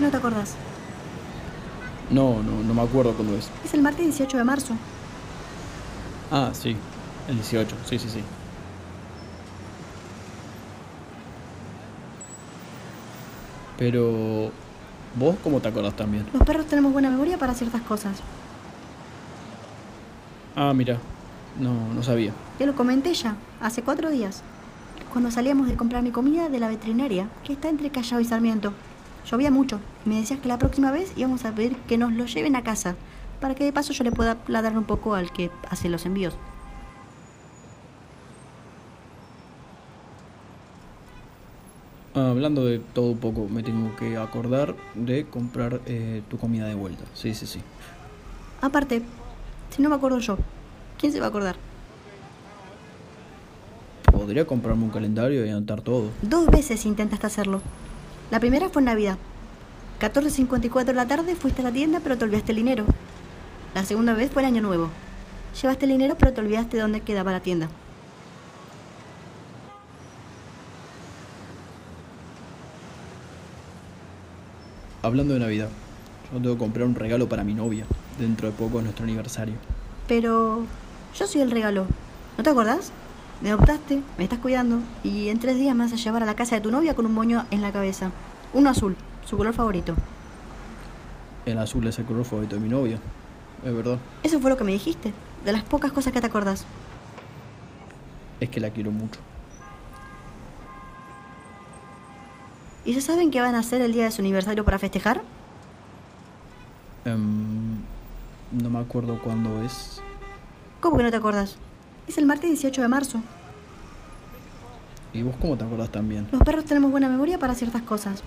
que no te acordás? No, no, no me acuerdo cuándo es. Es el martes 18 de marzo. Ah, sí. El 18, sí, sí, sí. Pero... ¿Vos cómo te acordás también? Los perros tenemos buena memoria para ciertas cosas. Ah, mira. No, no sabía. Te lo comenté ya, hace cuatro días. Cuando salíamos de comprar mi comida de la veterinaria, que está entre Callao y Sarmiento. Llovía mucho y me decías que la próxima vez íbamos a pedir que nos lo lleven a casa, para que de paso yo le pueda ladrar un poco al que hace los envíos. Ah, hablando de todo un poco, me tengo que acordar de comprar eh, tu comida de vuelta. Sí, sí, sí. Aparte, si no me acuerdo yo, ¿quién se va a acordar? Podría comprarme un calendario y anotar todo. Dos veces intentaste hacerlo. La primera fue en Navidad. 14.54 de la tarde fuiste a la tienda pero te olvidaste el dinero. La segunda vez fue el año nuevo. Llevaste el dinero pero te olvidaste de dónde quedaba la tienda. Hablando de Navidad, yo tengo que comprar un regalo para mi novia. Dentro de poco es nuestro aniversario. Pero yo soy el regalo. ¿No te acordás? Me adoptaste, me estás cuidando y en tres días me vas a llevar a la casa de tu novia con un moño en la cabeza. Uno azul, su color favorito. El azul es el color favorito de mi novia. Es verdad. Eso fue lo que me dijiste, de las pocas cosas que te acordás. Es que la quiero mucho. ¿Y ya saben qué van a hacer el día de su aniversario para festejar? Em, no me acuerdo cuándo es. ¿Cómo que no te acordás? Es el martes 18 de marzo. ¿Y vos cómo te acordás también? Los perros tenemos buena memoria para ciertas cosas.